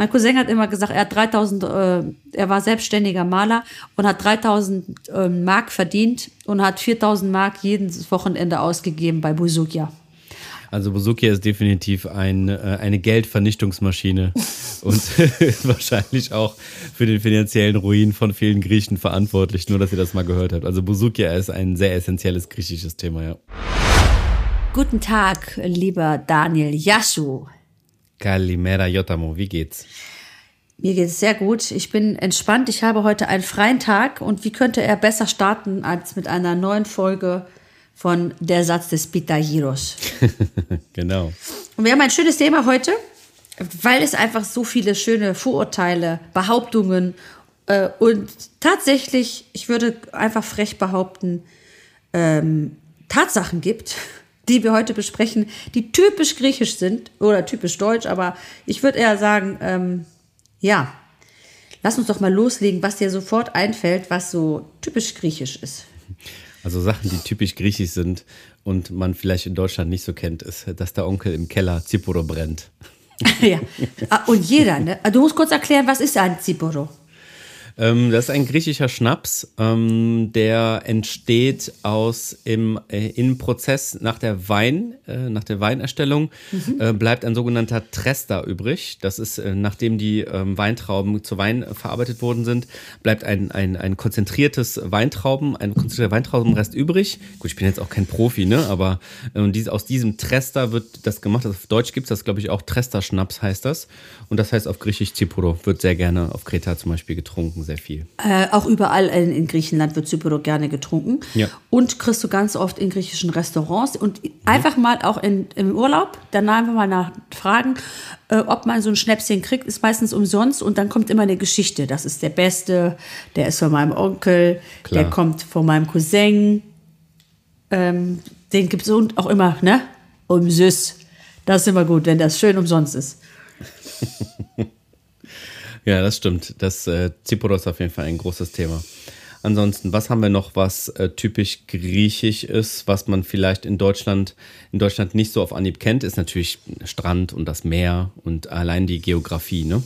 Mein Cousin hat immer gesagt, er hat 3000, äh, er war selbstständiger Maler und hat 3000 äh, Mark verdient und hat 4000 Mark jedes Wochenende ausgegeben bei Busukia. Also Busukia ist definitiv ein, äh, eine Geldvernichtungsmaschine und wahrscheinlich auch für den finanziellen Ruin von vielen Griechen verantwortlich, nur dass ihr das mal gehört habt. Also Busukia ist ein sehr essentielles griechisches Thema, ja. Guten Tag, lieber Daniel Yashu. Kalimera Jotamo, wie geht's? Mir geht es sehr gut. Ich bin entspannt. Ich habe heute einen freien Tag und wie könnte er besser starten als mit einer neuen Folge von Der Satz des Pitagiros. genau. Und wir haben ein schönes Thema heute, weil es einfach so viele schöne Vorurteile, Behauptungen äh, und tatsächlich, ich würde einfach frech behaupten, ähm, Tatsachen gibt, die wir heute besprechen, die typisch griechisch sind oder typisch deutsch, aber ich würde eher sagen, ähm, ja, lass uns doch mal loslegen, was dir sofort einfällt, was so typisch griechisch ist. Also Sachen, die typisch griechisch sind und man vielleicht in Deutschland nicht so kennt, ist, dass der Onkel im Keller Ziporo brennt. ja, ah, und jeder, ne? Du musst kurz erklären, was ist ein Ziporo? Ähm, das ist ein griechischer Schnaps, ähm, der entsteht aus im, äh, im Prozess nach der Wein, äh, nach der Weinerstellung, mhm. äh, bleibt ein sogenannter Trester übrig. Das ist, äh, nachdem die ähm, Weintrauben zu Wein verarbeitet worden sind, bleibt ein, ein, ein konzentriertes Weintrauben, ein konzentrierter Weintraubenrest übrig. Gut, ich bin jetzt auch kein Profi, ne? Aber ähm, dies, aus diesem Trester wird das gemacht. Also auf Deutsch gibt es das, glaube ich, auch Trester-Schnaps heißt das. Und das heißt auf Griechisch Zipuro, wird sehr gerne auf Kreta zum Beispiel getrunken sehr viel. Äh, auch überall in, in, Griechenland wird Zypero gerne getrunken. Ja. Und kriegst du ganz oft in griechischen Restaurants. Und mhm. einfach mal auch in, im Urlaub, dann einfach mal nachfragen, äh, ob man so ein Schnäpschen kriegt, ist meistens umsonst. Und dann kommt immer eine Geschichte. Das ist der Beste, der ist von meinem Onkel, Klar. der kommt von meinem Cousin. Ähm, den gibt es auch immer, ne? Um süß. Das ist immer gut, wenn das schön umsonst ist. Ja, das stimmt. Das äh, Ziporo ist auf jeden Fall ein großes Thema. Ansonsten, was haben wir noch, was äh, typisch griechisch ist, was man vielleicht in Deutschland, in Deutschland nicht so auf Anhieb kennt, ist natürlich Strand und das Meer und allein die Geografie, ne?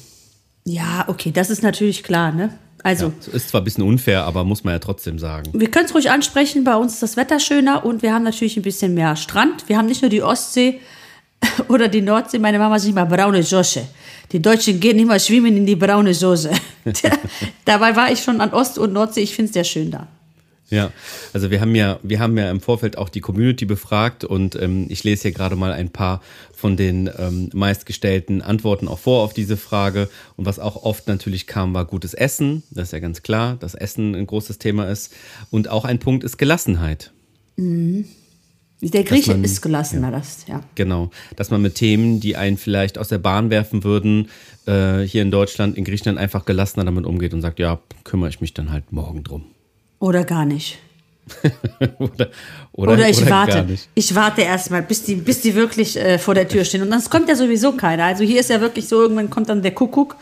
Ja, okay, das ist natürlich klar, ne? Also. Ja, ist zwar ein bisschen unfair, aber muss man ja trotzdem sagen. Wir können es ruhig ansprechen. Bei uns ist das Wetter schöner und wir haben natürlich ein bisschen mehr Strand. Wir haben nicht nur die Ostsee oder die Nordsee. Meine Mama sagt immer braune Josche. Die Deutschen gehen immer schwimmen in die braune Soße. Dabei war ich schon an Ost- und Nordsee. Ich finde es sehr schön da. Ja, also wir haben ja, wir haben ja im Vorfeld auch die Community befragt und ähm, ich lese hier gerade mal ein paar von den ähm, meistgestellten Antworten auch vor auf diese Frage. Und was auch oft natürlich kam, war gutes Essen. Das ist ja ganz klar, dass Essen ein großes Thema ist. Und auch ein Punkt ist Gelassenheit. Mhm. Der Grieche man, ist gelassener, ja, das, ja. Genau. Dass man mit Themen, die einen vielleicht aus der Bahn werfen würden, äh, hier in Deutschland, in Griechenland einfach gelassener damit umgeht und sagt, ja, kümmere ich mich dann halt morgen drum. Oder gar nicht. oder, oder, oder, ich oder warte. Ich warte erstmal, bis die, bis die wirklich äh, vor der Tür stehen. Und dann kommt ja sowieso keiner. Also hier ist ja wirklich so, irgendwann kommt dann der Kuckuck.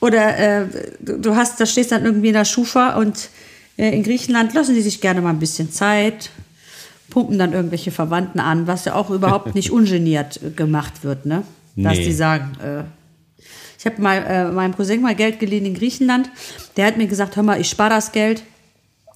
Oder äh, du hast, da stehst dann irgendwie in der Schufa und äh, in Griechenland lassen die sich gerne mal ein bisschen Zeit pumpen dann irgendwelche Verwandten an, was ja auch überhaupt nicht ungeniert gemacht wird, ne? Dass nee. die sagen, äh, ich habe mal äh, meinem Cousin mal Geld geliehen in Griechenland. Der hat mir gesagt, hör mal, ich spare das Geld.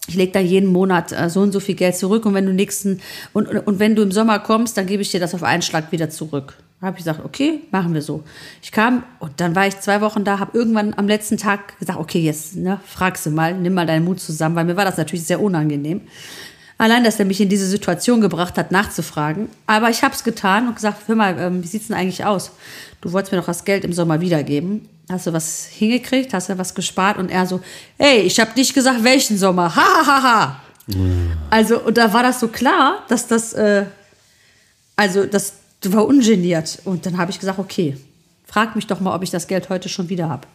Ich lege da jeden Monat äh, so und so viel Geld zurück und wenn du nächsten und, und wenn du im Sommer kommst, dann gebe ich dir das auf einen Schlag wieder zurück. Da habe ich gesagt, okay, machen wir so. Ich kam und dann war ich zwei Wochen da, habe irgendwann am letzten Tag gesagt, okay, jetzt ne, fragst du mal, nimm mal deinen Mut zusammen, weil mir war das natürlich sehr unangenehm. Allein, dass er mich in diese Situation gebracht hat, nachzufragen. Aber ich habe es getan und gesagt, hör mal, ähm, wie sieht's denn eigentlich aus? Du wolltest mir doch das Geld im Sommer wiedergeben. Hast du was hingekriegt? Hast du was gespart? Und er so, hey, ich habe nicht gesagt, welchen Sommer. Ha, ha, ha, ha. Also, und da war das so klar, dass das, äh, also, dass du war ungeniert. Und dann habe ich gesagt, okay, frag mich doch mal, ob ich das Geld heute schon wieder habe.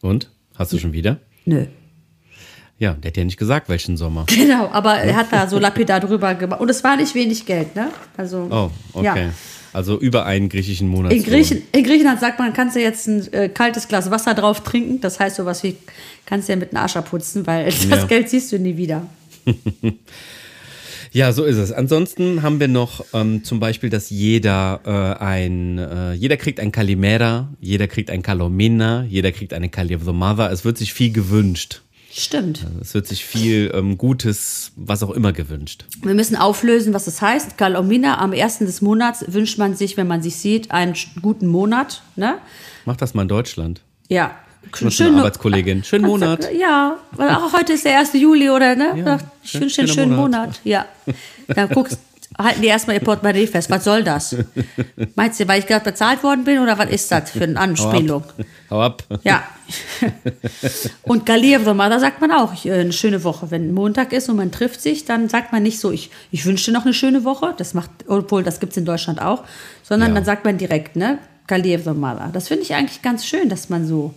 Und? Hast du schon wieder? Nö. Ja, der hat ja nicht gesagt, welchen Sommer. Genau, aber er hat da so lapidar drüber gemacht. Und es war nicht wenig Geld, ne? Also, Oh, okay. Ja. Also über einen griechischen Monat. In, Griechen, in Griechenland sagt man, kannst du jetzt ein äh, kaltes Glas Wasser drauf trinken. Das heißt sowas wie, kannst du ja mit einem Arsch abputzen, weil das Ja. Geld siehst du nie wieder. Ja, so ist es. Ansonsten haben wir noch ähm, zum Beispiel, dass jeder äh, ein, äh, jeder kriegt ein Kalimera, jeder kriegt ein Kalomina, jeder kriegt eine Kali of the Mother. Es wird sich viel gewünscht. Stimmt. Es wird sich viel ähm, Gutes, was auch immer gewünscht. Wir müssen auflösen, was das heißt. Kalomina, am ersten des Monats wünscht man sich, wenn man sich sieht, einen guten Monat. Ne? Mach das mal in Deutschland. Ja. Einer Arbeitskollegin. Schönen Monat. Ja, weil auch heute ist der 1. Juli, oder? Ne? Ja, schön- schön, schön, schöner schönen Monat. Monat. Ja. Dann guckst, halten die erstmal ihr Portemonnaie fest. Was soll das? Meinst du, weil ich gerade bezahlt worden bin oder was ist das für eine Anspielung? Hau ab. Ja. und Galierwürmer, da sagt man auch, äh, eine schöne Woche. Wenn Montag ist und man trifft sich, dann sagt man nicht so, ich, ich wünsche dir noch eine schöne Woche. Das macht, obwohl das gibt es in Deutschland auch. Sondern Ja. dann sagt man direkt, ne? Galierwürmer. Das finde ich eigentlich ganz schön, dass man so,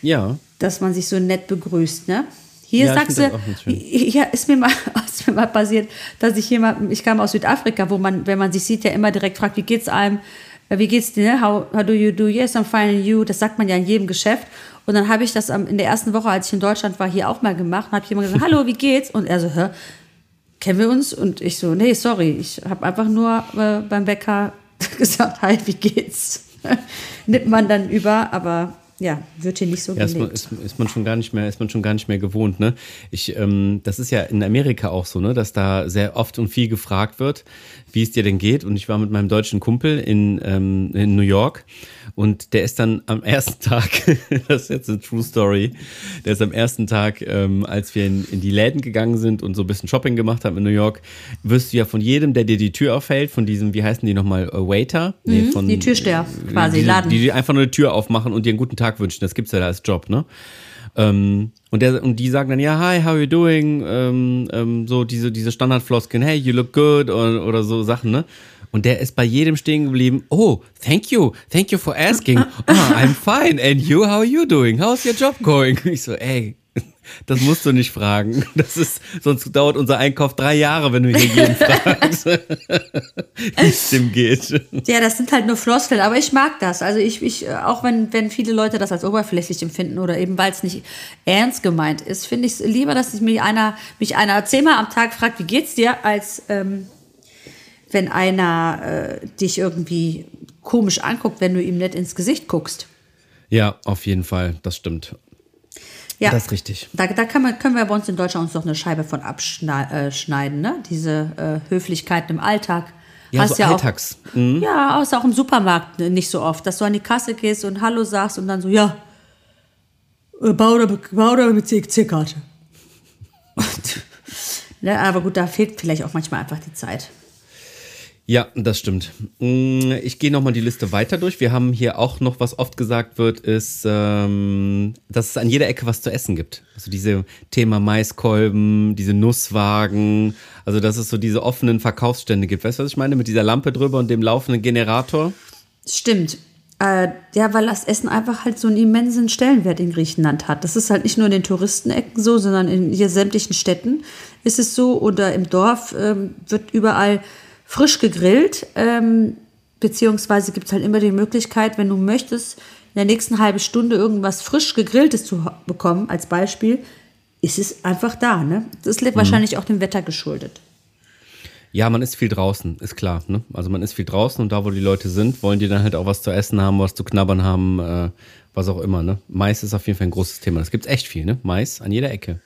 Ja. dass man sich so nett begrüßt, ne? Hier Ja, sagst du, ja, ist mir, mal, ist mir mal passiert, dass ich jemand, ich kam aus Südafrika, wo man, wenn man sich sieht, ja immer direkt fragt, wie geht's einem, äh, wie geht's dir, ne? how, how do you do, yes, I'm fine, and you, das sagt man ja in jedem Geschäft. Und dann habe ich das in der ersten Woche, als ich in Deutschland war, hier auch mal gemacht, und habe jemand gesagt, hallo, wie geht's? Und er so, hä, kennen wir uns? Und ich so, nee, sorry, ich habe einfach nur äh, beim Bäcker gesagt, hi, wie geht's? Nimmt man dann über, aber ja, wird hier nicht so Ja, ist man, ist, ist man schon gar nicht mehr, ist man schon gar nicht mehr gewohnt, ne? Ich, ähm, das ist ja in Amerika auch so, ne, dass da sehr oft und viel gefragt wird, wie es dir denn geht. Und ich war mit meinem deutschen Kumpel in, ähm, in New York und der ist dann am ersten Tag, das ist jetzt eine True Story, der ist am ersten Tag, ähm, als wir in, in die Läden gegangen sind und so ein bisschen Shopping gemacht haben in New York, wirst du ja von jedem, der dir die Tür aufhält, von diesem, wie heißen die nochmal, äh, Waiter? Nee, von, Mhm, die Türsteher quasi, die, Laden. Die, die einfach nur eine Tür aufmachen und dir einen guten Tag wünschen. Das gibt's ja da als Job, ne? Ähm, und, der, und die sagen dann, ja, hi, how you doing? Ähm, ähm, so diese, diese Standardfloskeln, hey, you look good oder, oder so Sachen, ne? Und der ist bei jedem stehen geblieben, oh, thank you, thank you for asking. Ah, I'm fine. And you, how are you doing? How's your job going? Ich so, ey, das musst du nicht fragen. Das ist, sonst dauert unser Einkauf drei Jahre, wenn du hier jeden fragst, wie es dem geht. Ja, das sind halt nur Floskeln, aber ich mag das. Also ich, ich auch wenn, wenn viele Leute das als oberflächlich empfinden oder eben weil es nicht ernst gemeint ist, finde ich es lieber, dass mich einer, mich einer zehnmal am Tag fragt, wie geht's dir, als ähm, wenn einer äh, dich irgendwie komisch anguckt, wenn du ihm nicht ins Gesicht guckst. Ja, auf jeden Fall, das stimmt. Ja, Das ist richtig. Da, da man, können wir bei uns in Deutschland uns noch eine Scheibe von abschneiden, ne? Diese äh, Höflichkeiten im Alltag. Ja, Hast so ja Alltags. Mhm. Auch, ja, außer auch im Supermarkt ne, nicht so oft, dass du an die Kasse gehst und Hallo sagst und dann so, ja, äh, bau oder, mit CC-Karte. ne, aber gut, da fehlt vielleicht auch manchmal einfach die Zeit. Ja, das stimmt. Mm, Ich gehe nochmal die Liste weiter durch. Wir haben hier auch noch, was oft gesagt wird, ist, ähm, dass es an jeder Ecke was zu essen gibt. Also diese Thema Maiskolben, diese Nusswagen, also dass es so diese offenen Verkaufsstände gibt. Weißt du, was ich meine? Mit dieser Lampe drüber und dem laufenden Generator. Stimmt. Äh, ja, weil das Essen einfach halt so einen immensen Stellenwert in Griechenland hat. Das ist halt nicht nur in den Touristenecken so, sondern in hier sämtlichen Städten ist es so. Oder im Dorf ähm, wird überall frisch gegrillt. Ähm, beziehungsweise gibt es halt immer die Möglichkeit, wenn du möchtest, in der nächsten halben Stunde irgendwas frisch gegrilltes zu bekommen, als Beispiel, ist es einfach da. Ne? Das ist wahrscheinlich auch dem Wetter geschuldet. Ja, man ist viel draußen, ist klar. Ne? Also man ist viel draußen und da, wo die Leute sind, wollen die dann halt auch was zu essen haben, was zu knabbern haben, äh, was auch immer. Ne? Mais ist auf jeden Fall ein großes Thema. Das gibt's echt viel, ne? Mais an jeder Ecke.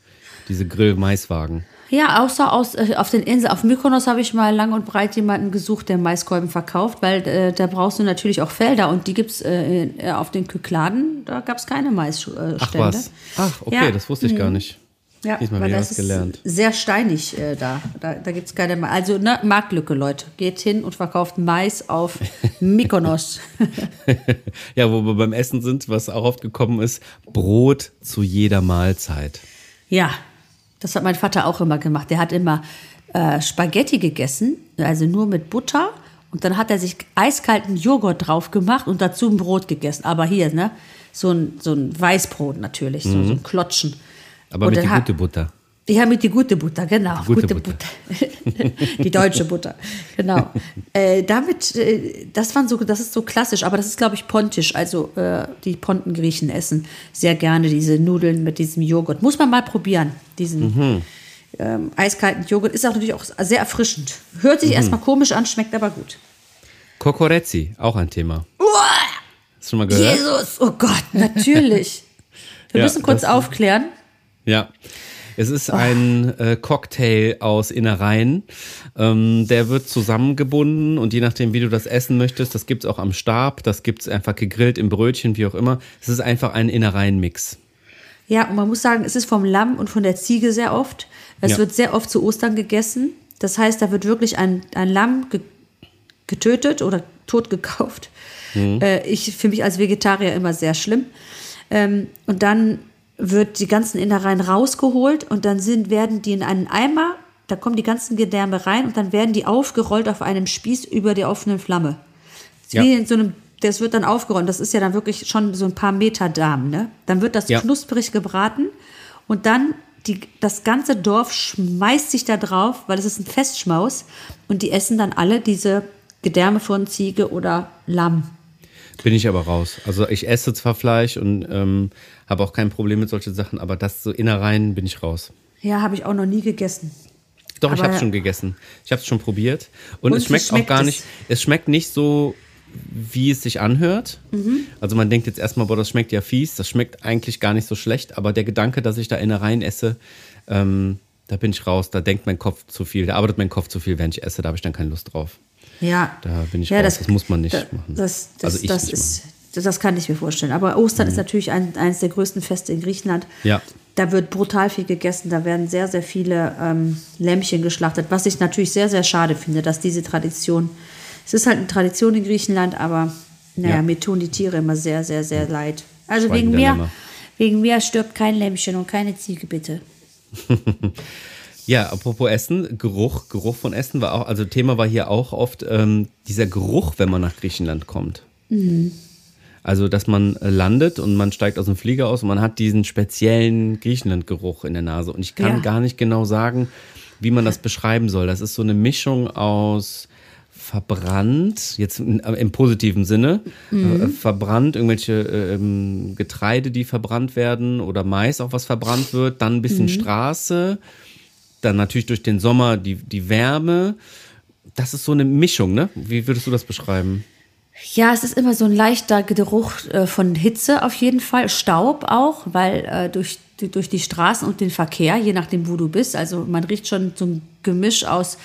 Diese Grill-Maiswagen. Ja, außer aus, äh, auf den Inseln, auf Mykonos habe ich mal lang und breit jemanden gesucht, der Maiskolben verkauft, weil äh, da brauchst du natürlich auch Felder und die gibt's äh, äh, auf den Kykladen, da gab es keine Maisstände. Ach was. Ach, okay, Ja. das wusste ich gar nicht. Ja, Diesmal weil das gelernt. ist sehr steinig äh, da. Da, da gibt es keine Mais. Also ne, Marktlücke, Leute. Geht hin und verkauft Mais auf Mykonos. ja, wo wir beim Essen sind, was auch oft gekommen ist, Brot zu jeder Mahlzeit. Ja, das hat mein Vater auch immer gemacht. Der hat immer äh, Spaghetti gegessen, also nur mit Butter Und dann hat er sich eiskalten Joghurt drauf gemacht und dazu ein Brot gegessen. Aber hier, ne? So ein, so ein Weißbrot natürlich, so, so ein Klotschen. Aber Und mit dann die hat- Butter. Ja, mit die gute Butter, genau. Die gute gute Butter. Butter. die deutsche Butter, genau. äh, damit, äh, das waren so, das ist so klassisch, aber das ist, glaube ich, pontisch. Also äh, die Pontengriechen essen sehr gerne diese Nudeln mit diesem Joghurt. Muss man mal probieren, diesen Mhm. ähm, eiskalten Joghurt. Ist auch natürlich auch sehr erfrischend. Hört Mhm. sich erstmal komisch an, schmeckt aber gut. Kokorezzi, auch ein Thema. Hast du schon mal gehört? Jesus, oh Gott, natürlich. Wir Ja, müssen kurz aufklären. Ja. Es ist ein äh, Cocktail aus Innereien. Ähm, der wird zusammengebunden und je nachdem, wie du das essen möchtest, das gibt's auch am Stab, das gibt's einfach gegrillt im Brötchen, wie auch immer. Es ist einfach ein Innereienmix. Ja, und man muss sagen, es ist vom Lamm und von der Ziege sehr oft. Es Ja. wird sehr oft zu Ostern gegessen. Das heißt, da wird wirklich ein, ein Lamm ge getötet oder tot gekauft. Äh, ich für mich als Vegetarier immer sehr schlimm. Ähm, und dann wird die ganzen Innereien rausgeholt und dann sind, werden die in einen Eimer, da kommen die ganzen Gedärme rein und dann werden die aufgerollt auf einem Spieß über der offenen Flamme. Ja. Wie in so einem, das wird dann aufgerollt. Das ist ja dann wirklich schon so ein paar Meter Darm. Ne? Dann wird das Ja. knusprig gebraten und dann die, das ganze Dorf schmeißt sich da drauf, weil es ist ein Festschmaus und die essen dann alle diese Gedärme von Ziege oder Lamm. Bin ich aber raus. Also ich esse zwar Fleisch und ähm, habe auch kein Problem mit solchen Sachen, aber das so Innereien bin ich raus. Ja, habe ich auch noch nie gegessen. Doch, ich Aber- habe es schon gegessen. Ich habe es schon probiert. Und, Und es schmeckt, schmeckt auch gar es? nicht, es schmeckt nicht so, wie es sich anhört. Mhm. Also man denkt jetzt erstmal, boah, das schmeckt ja fies. Das schmeckt eigentlich gar nicht so schlecht. Aber der Gedanke, dass ich da Innereien esse, ähm, da bin ich raus. Da denkt mein Kopf zu viel. Da arbeitet mein Kopf zu viel, wenn ich esse. Da habe ich dann keine Lust drauf. Ja, Da bin ich ja, raus. Das muss man nicht da- machen. Das, das, Also ich das ist, das, das kann ich mir vorstellen. Aber Ostern ist natürlich ein, eines der größten Feste in Griechenland. Ja. Da wird brutal viel gegessen. Da werden sehr, sehr viele ähm, Lämmchen geschlachtet, was ich natürlich sehr, sehr schade finde, dass diese Tradition. Es ist halt eine Tradition in Griechenland, aber naja, Ja. mir tun die Tiere immer sehr, sehr, sehr leid. Also Schweigen wegen mir, wegen mir stirbt kein Lämmchen und keine Ziege, bitte. Ja, apropos Essen, Geruch, Geruch von Essen war auch, also Thema war hier auch oft ähm, dieser Geruch, wenn man nach Griechenland kommt. Also, dass man äh, landet und man steigt aus dem Flieger aus und man hat diesen speziellen Griechenland-Geruch in der Nase. Und ich kann Ja. gar nicht genau sagen, wie man das beschreiben soll. Das ist so eine Mischung aus verbrannt, jetzt äh, im positiven Sinne, äh, verbrannt, irgendwelche äh, ähm, Getreide, die verbrannt werden oder Mais, auch was verbrannt wird, dann ein bisschen Straße, dann natürlich durch den Sommer die, die Wärme. Das ist so eine Mischung, ne? Wie würdest du das beschreiben? Ja, es ist immer so ein leichter Geruch äh, von Hitze auf jeden Fall, Staub auch, weil äh, durch, durch die Straßen und den Verkehr, je nachdem, wo du bist, also man riecht schon so ein Gemisch aus,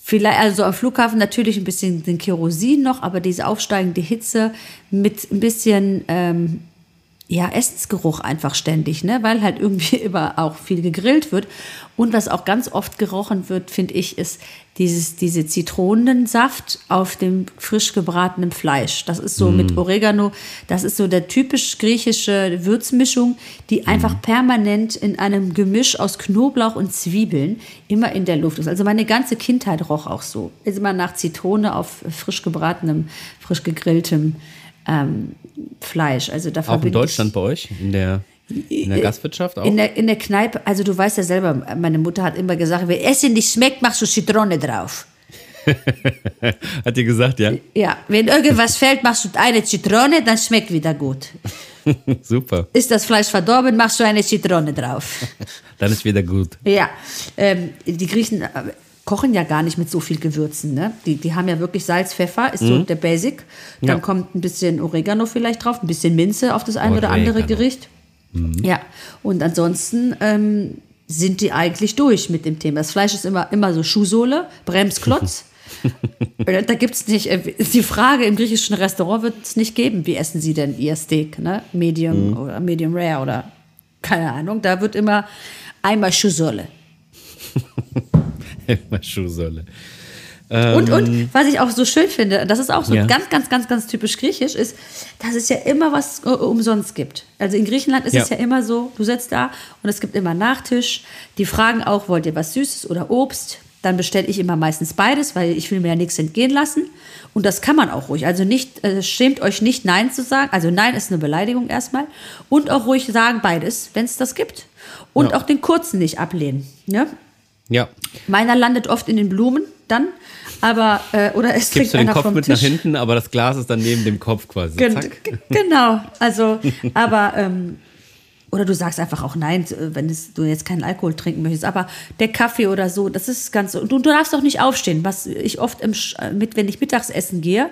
vielleicht, also am Flughafen natürlich ein bisschen den Kerosin noch, aber diese aufsteigende Hitze mit ein bisschen ähm, ja, Essensgeruch einfach ständig, ne? weil halt irgendwie immer auch viel gegrillt wird. Und was auch ganz oft gerochen wird, finde ich, ist dieses, diese Zitronensaft auf dem frisch gebratenen Fleisch. Das ist so mit Oregano, das ist so der typisch griechische Würzmischung, die einfach permanent in einem Gemisch aus Knoblauch und Zwiebeln immer in der Luft ist. Also meine ganze Kindheit roch auch so. Ist immer nach Zitrone auf frisch gebratenem, frisch gegrilltem ähm, Fleisch. Also da Auch in Deutschland bei euch? In der, in der Gastwirtschaft auch? in der, in der Kneipe, also du weißt ja selber, meine Mutter hat immer gesagt, wenn Essen nicht schmeckt, machst du Zitrone drauf. Hat die gesagt, ja? Ja, wenn irgendwas fällt, machst du eine Zitrone, dann schmeckt wieder gut. Super. Ist das Fleisch verdorben, machst du eine Zitrone drauf. Dann ist wieder gut. Ja, ähm, die Griechen äh, kochen ja gar nicht mit so viel Gewürzen. Ne? Die, die haben ja wirklich Salz, Pfeffer, ist so der Basic. Dann Ja. kommt ein bisschen Oregano vielleicht drauf, ein bisschen Minze auf das ein oder andere. Gericht. Ja, und ansonsten ähm, sind die eigentlich durch mit dem Thema. Das Fleisch ist immer, immer so Schuhsohle, Bremsklotz. Äh, da gibt es nicht, äh, die Frage im griechischen Restaurant wird es nicht geben, wie essen Sie denn Ihr Steak, ne? Medium oder Medium Rare oder keine Ahnung. Da wird immer einmal Schuhsohle. Immer Schuhsohle. Und, und was ich auch so schön finde, das ist auch so Ja. ganz, ganz, ganz, ganz typisch griechisch, ist, dass es ja immer was äh, umsonst gibt. Also in Griechenland ist Ja. es ja immer so, du sitzt da und es gibt immer Nachtisch. Die fragen auch, wollt ihr was Süßes oder Obst? dann bestelle ich immer meistens beides, weil ich will mir ja nichts entgehen lassen. Und das kann man auch ruhig. Also nicht, äh, schämt euch nicht, Nein zu sagen. Also Nein ist eine Beleidigung erstmal. Und auch ruhig sagen beides, wenn es das gibt. Und Ja. auch den kurzen nicht ablehnen. Ne? Ja. Meiner landet oft in den Blumen dann, aber äh, oder es trinkt du den Kopf mit Tisch. nach hinten, aber das Glas ist dann neben dem Kopf quasi. Gen Zack. genau, also, aber, ähm, oder du sagst einfach auch nein, äh, wenn es, du jetzt keinen Alkohol trinken möchtest, aber der Kaffee oder so, das ist ganz so. Du, du darfst auch nicht aufstehen, was ich oft im, äh, mit, wenn ich mittags essen gehe,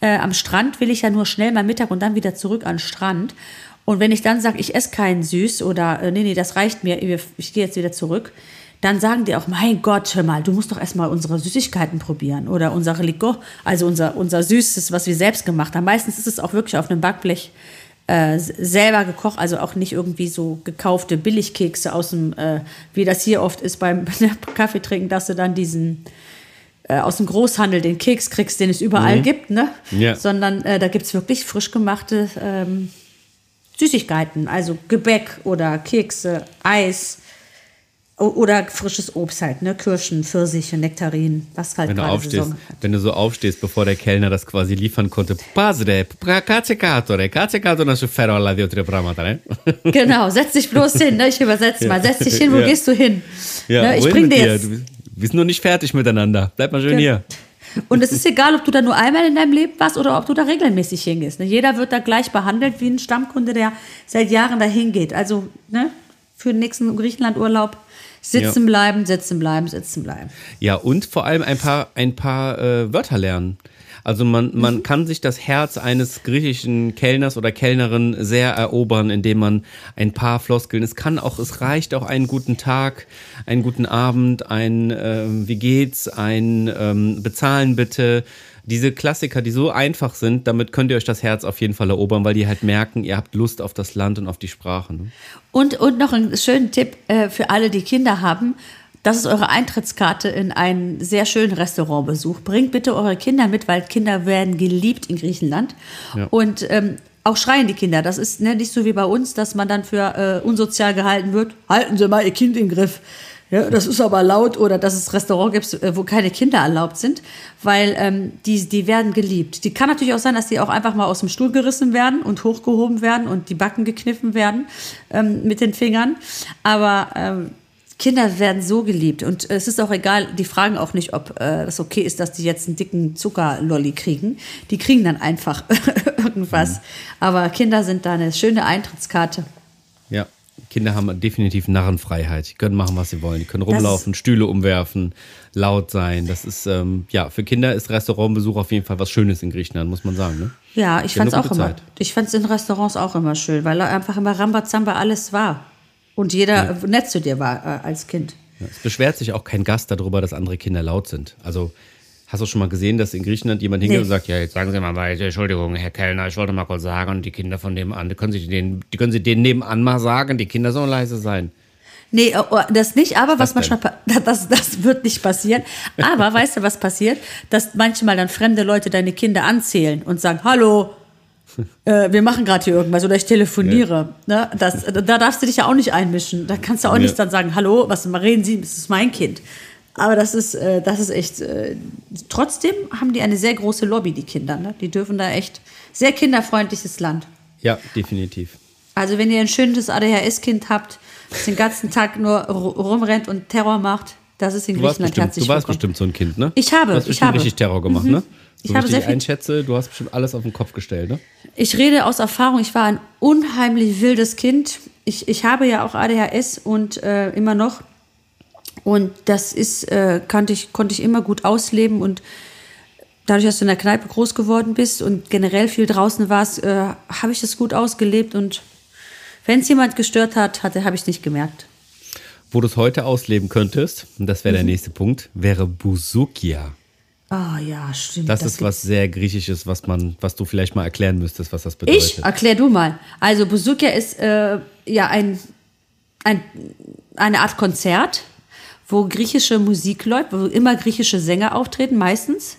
äh, am Strand will ich ja nur schnell mal Mittag und dann wieder zurück an den Strand. Und wenn ich dann sage, ich esse keinen süß oder äh, nee, nee, das reicht mir, ich gehe jetzt wieder zurück, dann sagen die auch, mein Gott, hör mal, du musst doch erstmal unsere Süßigkeiten probieren oder unsere Liquor, also unser, unser Süßes, was wir selbst gemacht haben. Meistens ist es auch wirklich auf einem Backblech äh, selber gekocht, also auch nicht irgendwie so gekaufte Billigkekse aus dem, äh, wie das hier oft ist beim Kaffee trinken, dass du dann diesen äh, aus dem Großhandel den Keks kriegst, den es überall gibt, ne? Ja. Sondern äh, da gibt es wirklich frisch gemachte ähm, Süßigkeiten, also Gebäck oder Kekse, Eis oder frisches Obst halt, ne? Kirschen, Pfirsiche, Nektarinen, was halt Wenn du aufstehst, Saison hat. wenn du so aufstehst, bevor der Kellner das quasi liefern konnte. Padre, cazziatore, cazziato non ferro alla dio tre pramatare. Genau, setz dich bloß hin, ne? ich übersetze mal. Setz dich hin, wo Ja. gehst du hin? Ja, ne? Ich bring dir jetzt. Wir sind noch nicht fertig miteinander. Bleib mal schön hier. Und es ist egal, ob du da nur einmal in deinem Leben warst oder ob du da regelmäßig hingehst. Ne? Jeder wird da gleich behandelt wie ein Stammkunde, der seit Jahren da hingeht. Also ne? für den nächsten Griechenlandurlaub sitzen Ja. bleiben, sitzen bleiben, sitzen bleiben. Ja, und vor allem ein paar, ein paar äh, Wörter lernen. Also man, man Mhm. kann sich das Herz eines griechischen Kellners oder Kellnerin sehr erobern, indem man ein paar Floskeln, es kann auch, es reicht auch einen guten Tag, einen guten Abend, ein ähm, wie geht's, ein ähm, bezahlen bitte. Diese Klassiker, die so einfach sind, damit könnt ihr euch das Herz auf jeden Fall erobern, weil die halt merken, ihr habt Lust auf das Land und auf die Sprache. Ne? Und, und noch einen schönen Tipp äh, für alle, die Kinder haben. Das ist eure Eintrittskarte in einen sehr schönen Restaurantbesuch. Bringt bitte eure Kinder mit, weil Kinder werden geliebt in Griechenland. Ja. Und ähm, auch schreien die Kinder. Das ist ne, nicht so wie bei uns, dass man dann für äh, unsozial gehalten wird. Halten Sie mal Ihr Kind im Griff. Ja, das ist aber laut oder dass es Restaurant gibt, äh, wo keine Kinder erlaubt sind, weil ähm, die, die werden geliebt. Die kann natürlich auch sein, dass die auch einfach mal aus dem Stuhl gerissen werden und hochgehoben werden und die Backen gekniffen werden ähm, mit den Fingern. Aber ähm, Kinder werden so geliebt und es ist auch egal, die fragen auch nicht, ob äh, das okay ist, dass die jetzt einen dicken Zuckerlolli kriegen. Die kriegen dann einfach irgendwas. Aber Kinder sind da eine schöne Eintrittskarte. Ja, Kinder haben definitiv Narrenfreiheit. Die können machen, was sie wollen. Die können rumlaufen, Stühle umwerfen, laut sein. Das ist, ähm, ja, für Kinder ist Restaurantbesuch auf jeden Fall was Schönes in Griechenland, muss man sagen. Ne? Ja, ich fand's eine auch immer. Ich fand's in Restaurants auch immer schön, weil einfach immer Rambazamba alles war. Und jeder nett zu dir war äh, als Kind. Ja, es beschwert sich auch kein Gast darüber, dass andere Kinder laut sind. Also, hast du schon mal gesehen, dass in Griechenland jemand hingeht Nee. und sagt, ja, jetzt sagen Sie mal weiter, Entschuldigung, Herr Kellner, ich wollte mal kurz sagen, und die Kinder von dem die können Sie denen, die können Sie denen nebenan mal sagen, die Kinder sollen leise sein. Nee, oh, oh, das nicht, aber was, Was manchmal, das, das wird nicht passieren. Aber weißt du, was passiert? Dass manchmal dann fremde Leute deine Kinder anzählen und sagen, hallo, äh, wir machen gerade hier irgendwas oder ich telefoniere. Ne? Das, da darfst du dich ja auch nicht einmischen. Da kannst du auch Ja. nicht dann sagen, hallo, was reden Sie, das ist mein Kind. Aber das ist, äh, das ist echt, äh, trotzdem haben die eine sehr große Lobby, die Kinder. Ne? Die dürfen da echt, sehr kinderfreundliches Land. Ja, definitiv. Also wenn ihr ein schönes ADHS-Kind habt, das den ganzen Tag nur ru- rumrennt und Terror macht, das ist in Du Griechenland bestimmt, herzlich du warst willkommen. bestimmt so ein Kind, ne? Ich habe, Du hast ich habe. richtig Terror gemacht, ne? Ich So habe wie ich sehr viel- einschätze, du hast bestimmt alles auf den Kopf gestellt, ne? Ich rede aus Erfahrung, ich war ein unheimlich wildes Kind. Ich, ich habe ja auch ADHS und äh, immer noch. Und das ist, äh, konnte, ich, konnte ich immer gut ausleben und dadurch, dass du in der Kneipe groß geworden bist und generell viel draußen warst, äh, habe ich das gut ausgelebt und wenn es jemand gestört hat, hatte, habe ich es nicht gemerkt. Wo du es heute ausleben könntest, und das Mhm. wäre der nächste Punkt, wäre Busukia. Ah ja, stimmt. Das, ist was sehr Griechisches, was man, was du vielleicht mal erklären müsstest, was das bedeutet. Ich? Erklär du mal. Also Buzukia ist äh, ja ein, ein, eine Art Konzert, wo griechische Musik läuft, wo immer griechische Sänger auftreten, meistens.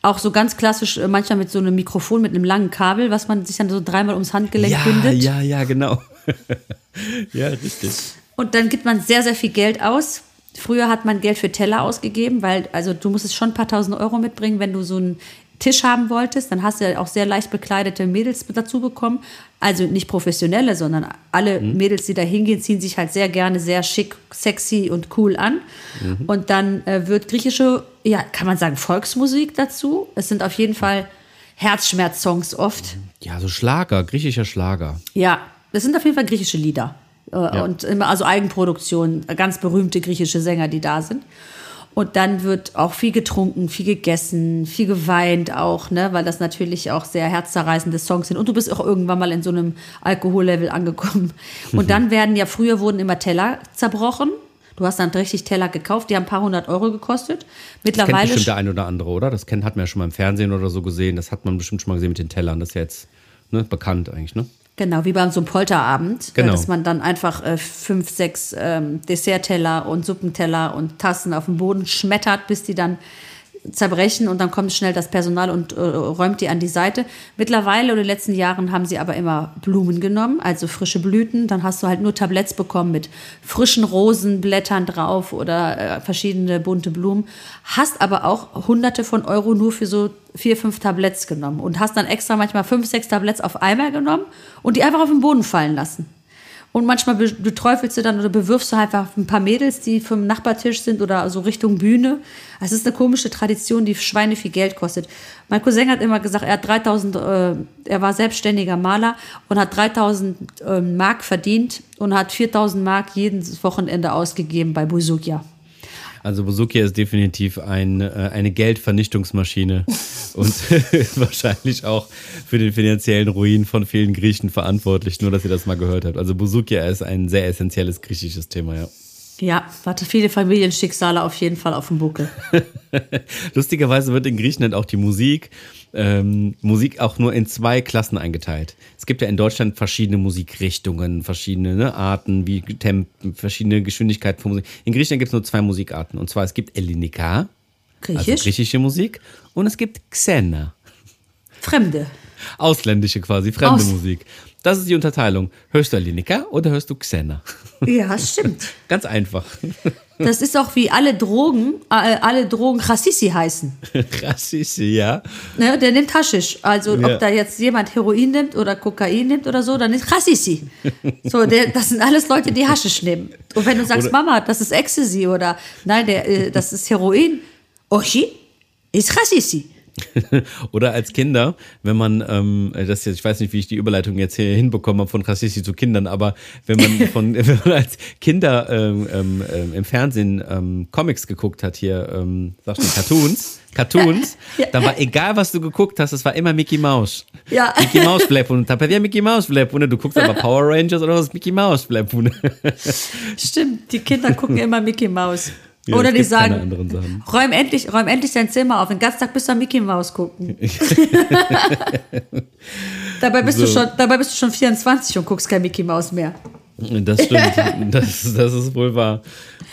Auch so ganz klassisch, äh, manchmal mit so einem Mikrofon, mit einem langen Kabel, was man sich dann so dreimal ums Handgelenk ja, bindet. ja, ja, genau. ja, richtig. Und dann gibt man sehr, sehr viel Geld aus Früher hat man Geld für Teller ausgegeben, weil, also du musstest schon ein paar tausend Euro mitbringen, wenn du so einen Tisch haben wolltest. Dann hast du ja auch sehr leicht bekleidete Mädels dazu bekommen. Also nicht professionelle, sondern alle mhm. Mädels, die da hingehen, ziehen sich halt sehr gerne sehr schick, sexy und cool an. Mhm. Und dann äh, wird griechische, ja, kann man sagen, Volksmusik dazu. Es sind auf jeden Fall Herzschmerz-Songs oft. Ja, so Schlager, griechischer Schlager. Ja, das sind auf jeden Fall griechische Lieder. Äh, ja. Und immer, also Eigenproduktion, ganz berühmte griechische Sänger, die da sind. Und dann wird auch viel getrunken, viel gegessen, viel geweint auch, ne, weil das natürlich auch sehr herzzerreißende Songs sind. Und du bist auch irgendwann mal in so einem Alkohollevel angekommen. Und dann werden ja, früher wurden immer Teller zerbrochen. Du hast dann richtig Teller gekauft, die haben ein paar hundert Euro gekostet. Mittlerweile. Das kennt bestimmt der ein oder andere, oder? Das kennt, hat man ja schon mal im Fernsehen oder so gesehen. Das hat man bestimmt schon mal gesehen mit den Tellern. Das ist ja jetzt ne, bekannt eigentlich, ne? Genau, wie bei so einem Polterabend, äh, genau. dass man dann einfach äh, fünf, sechs ähm, Dessertteller und Suppenteller und Tassen auf den Boden schmettert, bis die dann zerbrechen und dann kommt schnell das Personal und äh, räumt die an die Seite. Mittlerweile oder in den letzten Jahren haben sie aber immer Blumen genommen, also frische Blüten. Dann hast du halt nur Tabletts bekommen mit frischen Rosenblättern drauf oder äh, verschiedene bunte Blumen. Hast aber auch hunderte von Euro nur für so vier, fünf Tabletts genommen und hast dann extra manchmal fünf, sechs Tabletts auf einmal genommen und die einfach auf den Boden fallen lassen. Und manchmal beträufelst du dann oder bewirfst du einfach ein paar Mädels, die vom Nachbartisch sind oder so Richtung Bühne. Es ist eine komische Tradition, die Schweine viel Geld kostet. Mein Cousin hat immer gesagt, er hat 3000, äh, er war selbstständiger Maler und hat 3000 äh, Mark verdient und hat 4000 Mark jedes Wochenende ausgegeben bei Buzukia. Also Bosukia ist definitiv ein, äh, eine Geldvernichtungsmaschine und wahrscheinlich auch für den finanziellen Ruin von vielen Griechen verantwortlich, nur dass ihr das mal gehört habt. Also Bosukia ist ein sehr essentielles griechisches Thema, ja. Ja, hatte viele Familienschicksale auf jeden Fall auf dem Buckel. Lustigerweise wird in Griechenland auch die Musik, ähm, Musik auch nur in zwei Klassen eingeteilt. Es gibt ja in Deutschland verschiedene Musikrichtungen, verschiedene ne, Arten, wie Tempen, verschiedene Geschwindigkeiten von Musik. In Griechenland gibt es nur zwei Musikarten. Und zwar es gibt Ellinika, Griechisch. also griechische Musik, und es gibt Xena. Fremde. Ausländische quasi, fremde Aus Musik. Das ist die Unterteilung. Hörst du Alinika oder hörst du Xena? Ja, stimmt. Ganz einfach. Das ist auch wie alle Drogen, äh, alle Drogen Chassisi heißen. Chassisi, ja. Ne, der nimmt Haschisch. Also ja. ob da jetzt jemand Heroin nimmt oder Kokain nimmt oder so, dann ist Chassisi. So, der, das sind alles Leute, die Haschisch nehmen. Und wenn du sagst, oder Mama, das ist Ecstasy oder nein, der, äh, das ist Heroin, Ochi, ist Chassisi. Oder als Kinder, wenn man, ähm, das jetzt, ich weiß nicht, wie ich die Überleitung jetzt hier hinbekomme von Rassissi zu Kindern, aber wenn man von, wenn man als Kinder ähm, ähm, ähm, im Fernsehen ähm, Comics geguckt hat, hier, ähm, sagst du, Cartoons, Cartoons, ja. dann war egal, was du geguckt hast, es war immer Mickey Mouse. Ja. Mickey Mouse bleibt und dann ja Mickey Mouse bleibt und du guckst aber Power Rangers oder was Mickey Mouse bleibt. Stimmt, die Kinder gucken immer Mickey Mouse. Ja, Oder die sagen, räum endlich, räum endlich dein Zimmer auf. Den ganzen Tag bist du an Mickey Mouse gucken. dabei, bist so. du schon, dabei bist du schon 24 und guckst kein Mickey Mouse mehr. Das stimmt. das, das ist wohl wahr.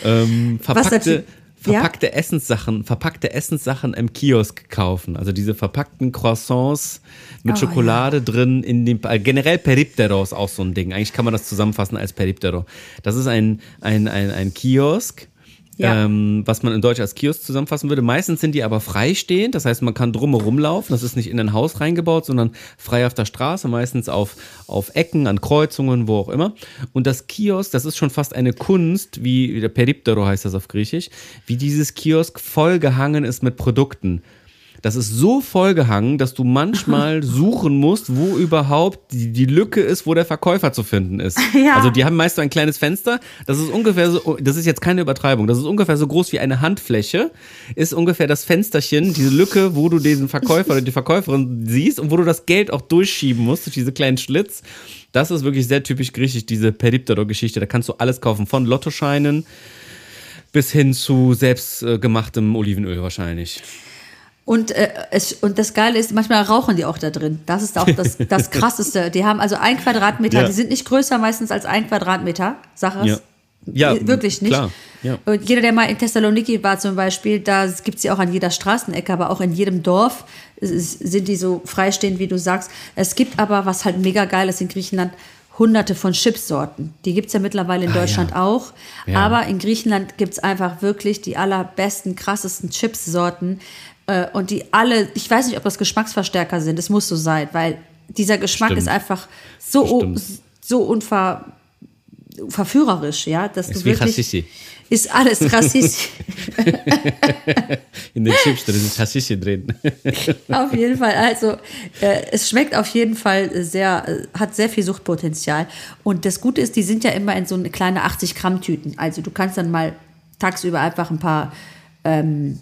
Ähm, verpackte, verpackte ja? Essenssachen, verpackte Essenssachen im Kiosk kaufen. Also diese verpackten Croissants mit oh, Schokolade ja. drin in dem äh, generell Periptero ist auch so ein Ding. Eigentlich kann man das zusammenfassen als Periptero. Das ist ein, ein, ein, ein Kiosk ja. ähm, was man in Deutsch als Kiosk zusammenfassen würde. Meistens sind die aber freistehend, das heißt, man kann drumherum laufen. Das ist nicht in ein Haus reingebaut, sondern frei auf der Straße, meistens auf, auf Ecken, an Kreuzungen, wo auch immer. Und das Kiosk, das ist schon fast eine Kunst, wie der Periptero heißt das auf Griechisch, wie dieses Kiosk vollgehangen ist mit Produkten. Das ist so vollgehangen, dass du manchmal suchen musst, wo überhaupt die, die Lücke ist, wo der Verkäufer zu finden ist. Ja. Also die haben meist so ein kleines Fenster. Das ist ungefähr so, das ist jetzt keine Übertreibung, das ist ungefähr so groß wie eine Handfläche, ist ungefähr das Fensterchen, diese Lücke, wo du diesen Verkäufer oder die Verkäuferin siehst und wo du das Geld auch durchschieben musst durch diese kleinen Schlitz. Das ist wirklich sehr typisch griechisch, diese Periptero-Geschichte. Da kannst du alles kaufen, von Lottoscheinen bis hin zu selbstgemachtem Olivenöl wahrscheinlich. Und, äh, es, und das Geile ist, manchmal rauchen die auch da drin. Das ist auch das, das Krasseste. Die haben also ein Quadratmeter, ja. die sind nicht größer meistens als ein Quadratmeter, sag es. Ja. Ja, wirklich nicht. Klar. Ja. Und jeder, der mal in Thessaloniki war zum Beispiel, da gibt es sie auch an jeder Straßenecke, aber auch in jedem Dorf sind die so freistehend, wie du sagst. Es gibt aber, was halt mega geil ist in Griechenland, hunderte von Chipsorten. Die gibt es ja mittlerweile in Ah, Deutschland ja. auch. Ja. Aber in Griechenland gibt es einfach wirklich die allerbesten, krassesten Chipsorten. Äh, und die alle, ich weiß nicht, ob das Geschmacksverstärker sind, es muss so sein, weil dieser Geschmack Stimmt. ist einfach so, Stimmt. so unver, verführerisch, ja, dass Ist du wie wirklich Chassisi. ist alles rassistisch. In den Chips drin ist Hassissi drin. auf jeden Fall. Also äh, es schmeckt auf jeden Fall sehr, äh, hat sehr viel Suchtpotenzial. Und das Gute ist, die sind ja immer in so eine kleine 80 Gramm Tüten. Also du kannst dann mal tagsüber einfach ein paar ähm,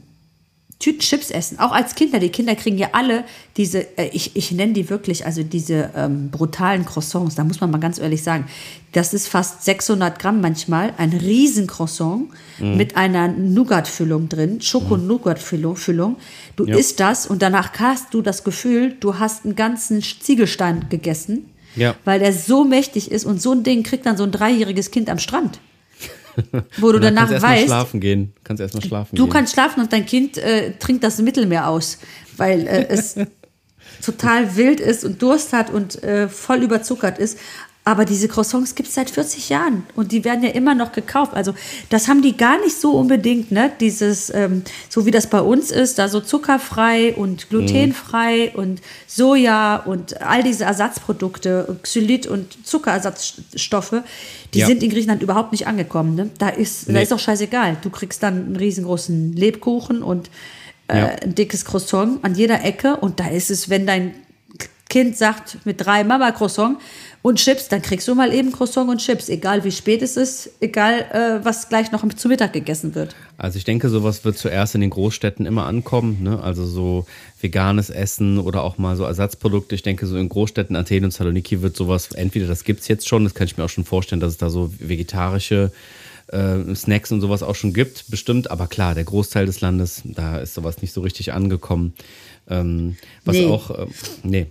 Tüten Chips essen. Auch als Kinder. Die Kinder kriegen ja alle diese, äh, ich, ich nenne die wirklich, also diese ähm, brutalen Croissants. Da muss man mal ganz ehrlich sagen, das ist fast 600 Gramm manchmal. Ein riesen Croissant mit einer Nougat-Füllung drin. Schoko-Nougat-Füllung. Füllung. Du Ja. isst das und danach hast du das Gefühl, du hast einen ganzen Ziegelstein gegessen. Ja. Weil der so mächtig ist und so ein Ding kriegt dann so ein dreijähriges Kind am Strand. Wo du danach kannst du erstmal weißt, schlafen gehen. Kannst erstmal schlafen Du gehen. kannst schlafen und dein Kind äh, trinkt das Mittelmeer aus, weil äh, es total wild ist und Durst hat und äh, voll überzuckert ist. Aber diese Croissants gibt es seit 40 Jahren und die werden ja immer noch gekauft. Also das haben die gar nicht so unbedingt, ne? Dieses, ähm, so wie das bei uns ist, da so zuckerfrei und glutenfrei und Soja und all diese Ersatzprodukte, Xylit und Zuckerersatzstoffe, die Ja. sind in Griechenland überhaupt nicht angekommen. Ne? Da ist, da Nee. ist doch scheißegal. Du kriegst dann einen riesengroßen Lebkuchen und äh, Ja. ein dickes Croissant an jeder Ecke. Und da ist es, wenn dein Kind sagt mit drei Mama Croissant und Chips, dann kriegst du mal eben Croissant und Chips, egal wie spät es ist, egal äh, was gleich noch zu Mittag gegessen wird. Also ich denke, sowas wird zuerst in den Großstädten immer ankommen. Ne? Also so veganes Essen oder auch mal so Ersatzprodukte. Ich denke, so in Großstädten, Athen und Saloniki wird sowas, entweder das gibt es jetzt schon, das kann ich mir auch schon vorstellen, dass es da so vegetarische äh, Snacks und sowas auch schon gibt, bestimmt. Aber klar, der Großteil des Landes, da ist sowas nicht so richtig angekommen. Ähm, was Nee. auch, äh, nee.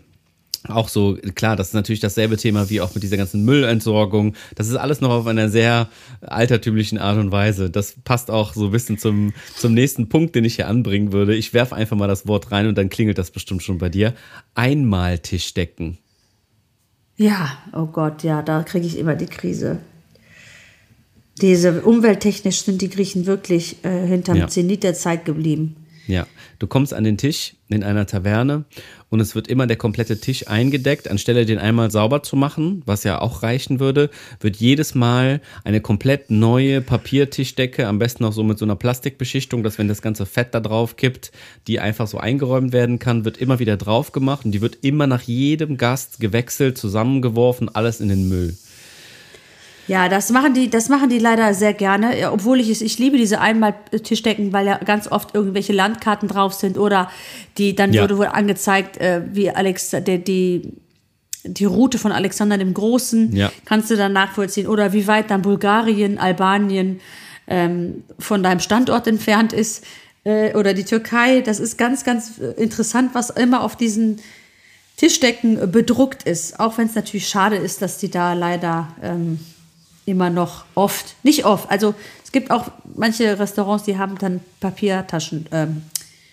Auch so, klar, das ist natürlich dasselbe Thema wie auch mit dieser ganzen Müllentsorgung. Das ist alles noch auf einer sehr altertümlichen Art und Weise. Das passt auch so ein bisschen zum, zum nächsten Punkt, den ich hier anbringen würde. Ich werfe einfach mal das Wort rein und dann klingelt das bestimmt schon bei dir. Einmal Tischdecken. Ja, oh Gott, ja, da kriege ich immer die Krise. Diese umwelttechnisch sind die Griechen wirklich äh, hinterm Ja. Zenit der Zeit geblieben. Ja, du kommst an den Tisch in einer Taverne und es wird immer der komplette Tisch eingedeckt. Anstelle den einmal sauber zu machen, was ja auch reichen würde, wird jedes Mal eine komplett neue Papiertischdecke, am besten noch so mit so einer Plastikbeschichtung, dass wenn das ganze Fett da drauf kippt, die einfach so eingeräumt werden kann, wird immer wieder drauf gemacht und die wird immer nach jedem Gast gewechselt, zusammengeworfen, alles in den Müll. Ja, das machen die, das machen die leider sehr gerne, obwohl ich es, ich liebe diese Einmal-Tischdecken, weil ja ganz oft irgendwelche Landkarten drauf sind oder die, dann Ja. wurde wohl angezeigt, äh, wie Alex, der, die, die Route von Alexander dem Großen, Ja. kannst du dann nachvollziehen oder wie weit dann Bulgarien, Albanien ähm, von deinem Standort entfernt ist äh, oder die Türkei. Das ist ganz, ganz interessant, was immer auf diesen Tischdecken bedruckt ist. Auch wenn es natürlich schade ist, dass die da leider ähm, immer noch oft, nicht oft, also es gibt auch manche Restaurants, die haben dann Papiertaschen, ähm,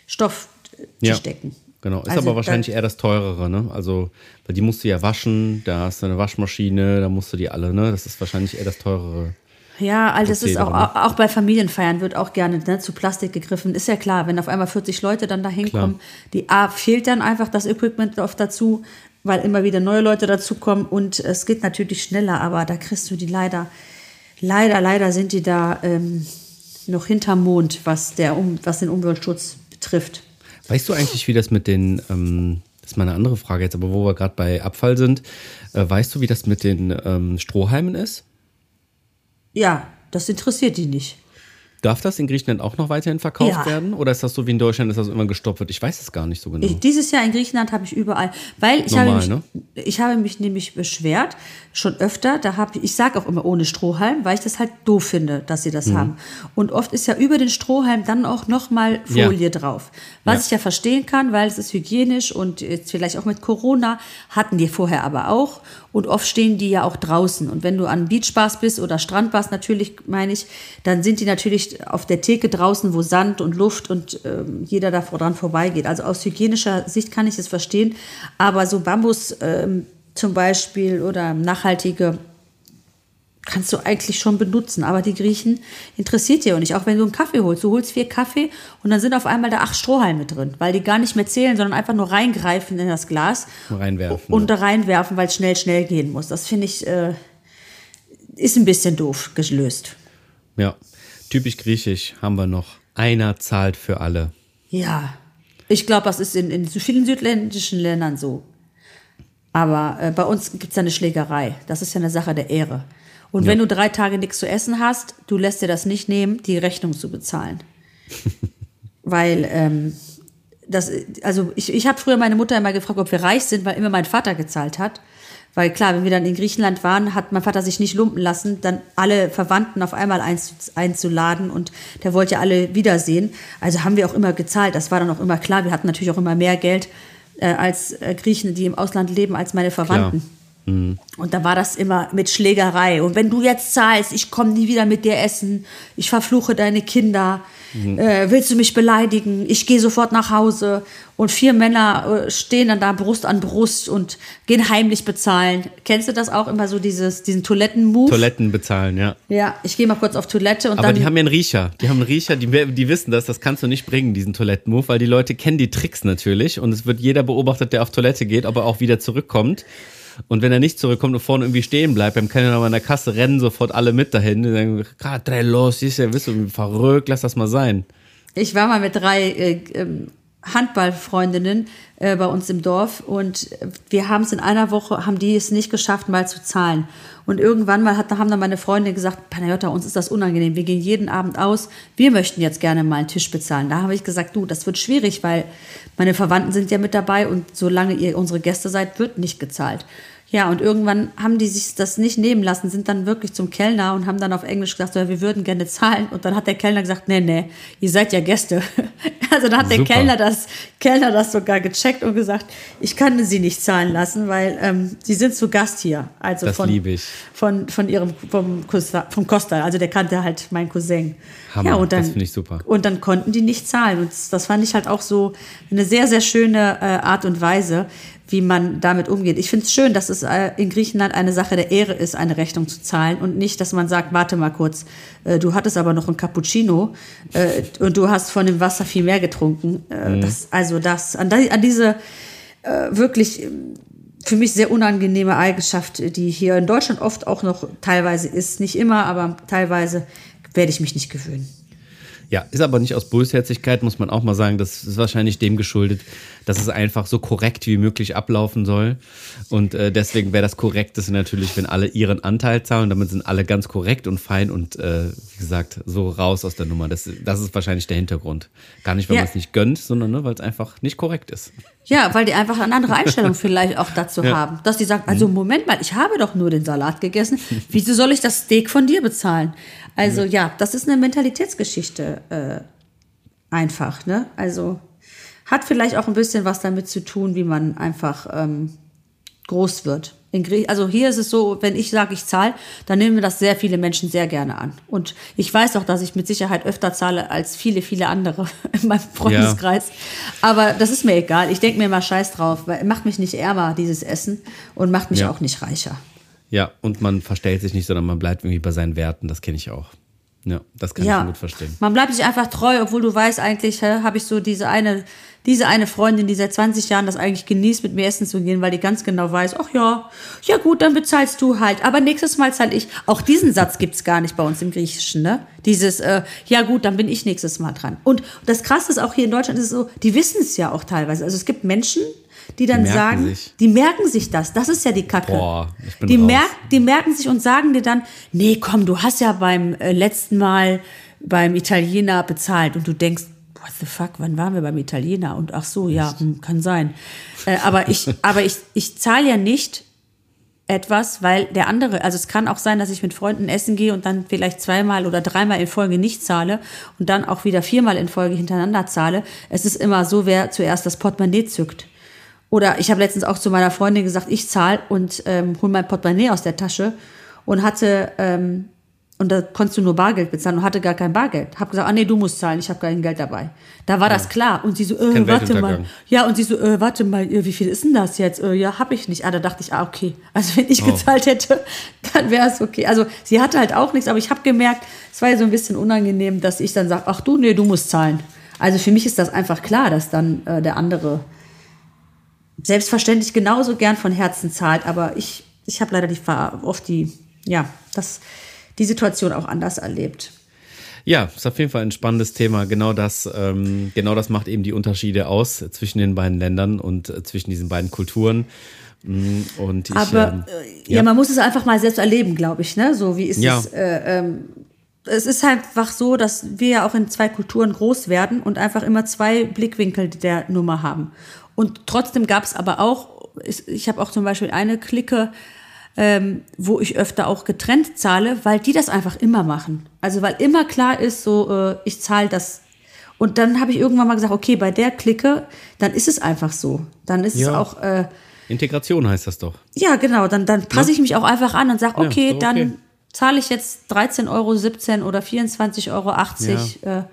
Stofftischdecken. Genau, ist Also aber wahrscheinlich eher das teurere, ne? Also, weil die musst du ja waschen, da hast du eine Waschmaschine, da musst du die alle, ne? Das ist wahrscheinlich eher das teurere. Ja, all das ist auch, Prozedere, auch bei Familienfeiern wird auch gerne ne, zu Plastik gegriffen. Ist ja klar, wenn auf einmal 40 Leute dann da hinkommen, die A, fehlt dann einfach das Equipment oft dazu, weil immer wieder neue Leute dazukommen und es geht natürlich schneller, aber da kriegst du die leider, leider, leider sind die da ähm, noch hinterm Mond, was, der, um, was den Umweltschutz betrifft. Weißt du eigentlich, wie das mit den, ähm, das ist mal eine andere Frage jetzt, aber wo wir gerade bei Abfall sind, äh, weißt du, wie das mit den ähm, Strohhalmen ist? Ja, das interessiert die nicht. Darf das in Griechenland auch noch weiterhin verkauft Ja. werden? Oder ist das so wie in Deutschland, dass das immer gestoppt wird? Ich weiß es gar nicht so genau. Ich, dieses Jahr in Griechenland habe ich überall, weil ich, Normal, habe, mich, ne? ich habe mich nämlich beschwert, schon öfter, da habe ich, ich sage auch immer ohne Strohhalm, weil ich das halt doof finde, dass sie das Mhm. haben. Und oft ist ja über den Strohhalm dann auch nochmal Ja. Folie drauf. Was Ja. ich ja verstehen kann, weil es ist hygienisch und jetzt vielleicht auch mit Corona, hatten die vorher aber auch. Und oft stehen die ja auch draußen. Und wenn du an Beachbars bist oder Strandbars natürlich, meine ich, dann sind die natürlich auf der Theke draußen, wo Sand und Luft und ähm, jeder da dran vorbeigeht. Also aus hygienischer Sicht kann ich es verstehen. Aber so Bambus, ähm, zum Beispiel oder nachhaltige kannst du eigentlich schon benutzen. Aber die Griechen interessiert dir auch nicht. Auch wenn du einen Kaffee holst. Du holst vier Kaffee und dann sind auf einmal da acht Strohhalme drin, weil die gar nicht mehr zählen, sondern einfach nur reingreifen in das Glas. Reinwerfen. Und da reinwerfen, weil es schnell, schnell gehen muss. Das finde ich, äh, ist ein bisschen doof gelöst. Ja, typisch griechisch haben wir noch. Einer zahlt für alle. Ja, ich glaube, das ist in, in so vielen südländischen Ländern so. Aber äh, bei uns gibt es ja eine Schlägerei. Das ist ja eine Sache der Ehre. Und Ja. wenn du drei Tage nichts zu essen hast, du lässt dir das nicht nehmen, die Rechnung zu bezahlen. weil, ähm, das, also ich, ich habe früher meine Mutter immer gefragt, ob wir reich sind, weil immer mein Vater gezahlt hat. Weil klar, wenn wir dann in Griechenland waren, hat mein Vater sich nicht lumpen lassen, dann alle Verwandten auf einmal einzu, einzuladen und der wollte ja alle wiedersehen. Also haben wir auch immer gezahlt. Das war dann auch immer klar. Wir hatten natürlich auch immer mehr Geld äh, als äh, Griechen, die im Ausland leben, als meine Verwandten. Und da war das immer mit Schlägerei. Und wenn du jetzt zahlst, ich komme nie wieder mit dir essen, ich verfluche deine Kinder, äh, willst du mich beleidigen, ich gehe sofort nach Hause. Und vier Männer äh, stehen dann da Brust an Brust und gehen heimlich bezahlen. Kennst du das auch immer so, dieses, diesen Toiletten-Move? Toiletten bezahlen, ja. Ja, ich gehe mal kurz auf Toilette und Aber dann. die haben ja einen Riecher. Die haben einen Riecher, die, die wissen das, das kannst du nicht bringen, diesen Toilettenmove, weil die Leute kennen die Tricks natürlich und es wird jeder beobachtet, der auf Toilette geht, ob er auch wieder zurückkommt. Und wenn er nicht zurückkommt und vorne irgendwie stehen bleibt, beim Kellner noch mal in der Kasse rennen sofort alle mit dahin. Die sagen, "Gerade los, ist ja, bist du verrückt, lass das mal sein. Ich war mal mit drei äh, ähm, Handballfreundinnen äh, bei uns im Dorf und wir haben es in einer Woche, haben die es nicht geschafft, mal zu zahlen. Und irgendwann mal hat, haben dann meine Freundin gesagt, Panayota, uns ist das unangenehm, wir gehen jeden Abend aus, wir möchten jetzt gerne mal einen Tisch bezahlen. Da habe ich gesagt, du, das wird schwierig, weil meine Verwandten sind ja mit dabei und solange ihr unsere Gäste seid, wird nicht gezahlt. Ja, und irgendwann haben die sich das nicht nehmen lassen, sind dann wirklich zum Kellner und haben dann auf Englisch gesagt, so, ja, wir würden gerne zahlen. Und dann hat der Kellner gesagt, nee, nee, ihr seid ja Gäste. Also dann hat der Super. Kellner das, Kellner das sogar gecheckt und gesagt, ich kann sie nicht zahlen lassen, weil ähm, sie sind zu Gast hier. Also Das von, liebe ich. Von, von ihrem, vom, Costa, vom Costa. Also der kannte halt meinen Cousin. Hammer, ja, und dann, das finde ich super. Und dann konnten die nicht zahlen. Und das, das fand ich halt auch so eine sehr, sehr schöne äh, Art und Weise, wie man damit umgeht. Ich finde es schön, dass es äh, in Griechenland eine Sache der Ehre ist, eine Rechnung zu zahlen und nicht, dass man sagt, warte mal kurz, äh, du hattest aber noch ein Cappuccino äh, und du hast von dem Wasser viel mehr getrunken. Mhm. das, also das, an, die- an diese wirklich äh, für mich sehr unangenehme Eigenschaft, die hier in Deutschland oft auch noch teilweise ist, nicht immer, aber teilweise werde ich mich nicht gewöhnen. Ja, ist aber nicht aus Bösherzigkeit, muss man auch mal sagen. Das ist wahrscheinlich dem geschuldet, dass es einfach so korrekt wie möglich ablaufen soll. Und äh, deswegen wäre das Korrekteste natürlich, wenn alle ihren Anteil zahlen. Damit sind alle ganz korrekt und fein und äh, wie gesagt, so raus aus der Nummer. Das, das ist wahrscheinlich der Hintergrund. Gar nicht, weil Ja. man es nicht gönnt, sondern ne, weil es einfach nicht korrekt ist. Ja, weil die einfach eine andere Einstellung vielleicht auch dazu Ja. haben. Dass die sagen, also Moment mal, ich habe doch nur den Salat gegessen. Wieso soll ich das Steak von dir bezahlen? Also ja, das ist eine Mentalitätsgeschichte äh, einfach. Ne? Also hat vielleicht auch ein bisschen was damit zu tun, wie man einfach ähm, groß wird. Also hier ist es so, wenn ich sage, ich zahle, dann nehmen mir das sehr viele Menschen sehr gerne an. Und ich weiß auch, dass ich mit Sicherheit öfter zahle als viele, viele andere in meinem Freundeskreis. Aber das ist mir egal. Ich denke mir mal Scheiß drauf, weil macht mich nicht ärmer, dieses Essen, und macht mich Ja. auch nicht reicher. Ja, und man verstellt sich nicht, sondern man bleibt irgendwie bei seinen Werten. Das kenne ich auch. Ja, das kann ich schon gut verstehen. Man bleibt sich einfach treu, obwohl du weißt, eigentlich habe ich so diese eine, diese eine Freundin, die seit 20 Jahren das eigentlich genießt, mit mir essen zu gehen, weil die ganz genau weiß, ach ja, ja gut, dann bezahlst du halt. Aber nächstes Mal zahle ich. Auch diesen Satz gibt's gar nicht bei uns im Griechischen, ne? Dieses, äh, ja gut, dann bin ich nächstes Mal dran. Und das Krasse ist auch hier in Deutschland ist es so, die wissen es ja auch teilweise. Also es gibt Menschen, die dann Die sagen, sich. die merken sich das. Das ist ja die Kacke. Boah, ich bin die, raus. die merken sich und sagen dir dann, nee, komm, du hast ja beim äh, letzten Mal beim Italiener bezahlt und du denkst, what the fuck, wann waren wir beim Italiener? Und ach so, ja, hm, kann sein. Äh, aber ich, aber ich, ich zahle ja nicht etwas, weil der andere, also es kann auch sein, dass ich mit Freunden essen gehe und dann vielleicht zweimal oder dreimal in Folge nicht zahle und dann auch wieder viermal in Folge hintereinander zahle. Es ist immer so, wer zuerst das Portemonnaie zückt. Oder ich habe letztens auch zu meiner Freundin gesagt, ich zahle und ähm, hol mein Portemonnaie aus der Tasche und hatte ähm, Und da konntest du nur Bargeld bezahlen und hatte gar kein Bargeld. Hab gesagt, ah nee, du musst zahlen, ich habe kein Geld dabei. Da war das klar. Und sie so, äh, warte mal. Ja, und sie so, äh, warte mal, äh, wie viel ist denn das jetzt? Äh, ja, hab ich nicht. Ah, da dachte ich, ah, okay. Also wenn ich gezahlt hätte, dann wäre es okay. Also sie hatte halt auch nichts, aber ich habe gemerkt, es war ja so ein bisschen unangenehm, dass ich dann sage, ach du, nee, du musst zahlen. Also für mich ist das einfach klar, dass dann äh, der andere selbstverständlich genauso gern von Herzen zahlt, aber ich, ich habe leider die, oft die, ja, das, die Situation auch anders erlebt. Ja, ist auf jeden Fall ein spannendes Thema. Genau das, ähm, genau das macht eben die Unterschiede aus zwischen den beiden Ländern und äh, zwischen diesen beiden Kulturen. Mm, Und ich, Aber ähm, äh, ja. man muss es einfach mal selbst erleben, glaube ich. Ne? So wie ist Ja. es? Äh, ähm, es ist einfach so, dass wir ja auch in zwei Kulturen groß werden und einfach immer zwei Blickwinkel der Nummer haben. Und trotzdem gab es aber auch, ich, ich habe auch zum Beispiel eine Clique, ähm, wo ich öfter auch getrennt zahle, weil die das einfach immer machen. Also weil immer klar ist, so äh, ich zahle das. Und dann habe ich irgendwann mal gesagt, okay, bei der Clique, dann ist es einfach so. Dann ist es Ja. auch äh, Integration heißt das doch. ja, genau. Dann, dann passe ich mich auch einfach an und sage, Ja, okay, so okay. dann zahle ich jetzt 13,17 Euro oder 24,80 Euro. Äh,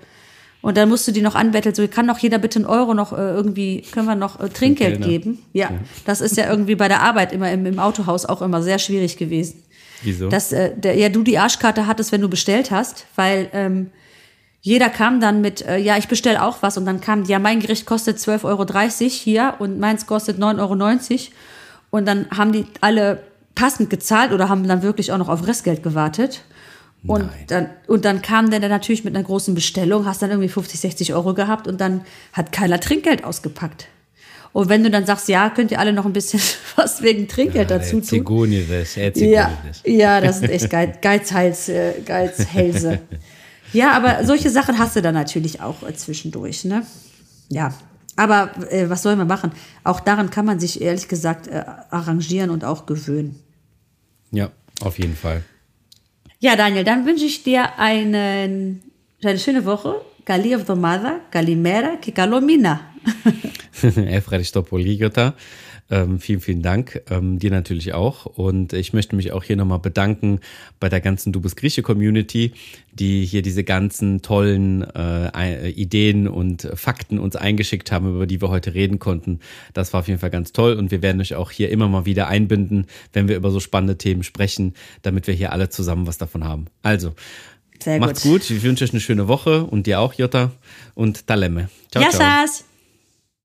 und dann musst du die noch anbetteln. So, kann doch jeder bitte einen Euro noch äh, irgendwie, können wir noch äh, Trinkgeld Kellner. geben? Ja, das ist ja irgendwie bei der Arbeit immer im, im Autohaus auch immer sehr schwierig gewesen. Wieso? Dass äh, der, ja, du die Arschkarte hattest, wenn du bestellt hast, weil ähm, jeder kam dann mit, äh, ja, ich bestelle auch was und dann kam, ja, mein Gericht kostet 12,30 Euro hier und meins kostet 9,90 Euro. Und dann haben die alle passend gezahlt oder haben dann wirklich auch noch auf Restgeld gewartet. Und Nein. dann, und dann kam der dann natürlich mit einer großen Bestellung, hast dann irgendwie 50, 60 Euro gehabt und dann hat keiner Trinkgeld ausgepackt. Und wenn du dann sagst, ja, könnt ihr alle noch ein bisschen was wegen Trinkgeld dazu tun? Zigonides, Ja, ja, das sind echt Geiz, Geizhals, äh, Geizhälse. ja, aber solche Sachen hast du dann natürlich auch äh, zwischendurch, ne? Ja, aber äh, was soll man machen? Auch daran kann man sich ehrlich gesagt äh, arrangieren und auch gewöhnen. Ja, auf jeden Fall. Ja, Daniel, dann wünsche ich dir eine schöne Woche, καλή εβδομάδα, καλή μέρα και καλό μήνα. Ευχαριστώ πολύ, Γιώτα. Ähm, vielen, vielen Dank. Ähm, dir natürlich auch. Und ich möchte mich auch hier nochmal bedanken bei der ganzen Du bist Grieche Community, die hier diese ganzen tollen äh, äh, Ideen und Fakten uns eingeschickt haben, über die wir heute reden konnten. Das war auf jeden Fall ganz toll. Und wir werden euch auch hier immer mal wieder einbinden, wenn wir über so spannende Themen sprechen, damit wir hier alle zusammen was davon haben. Also, sehr macht's gut. gut. Ich wünsche euch eine schöne Woche und dir auch, Jutta. Und Talemme. Ciao, Yassas. ciao.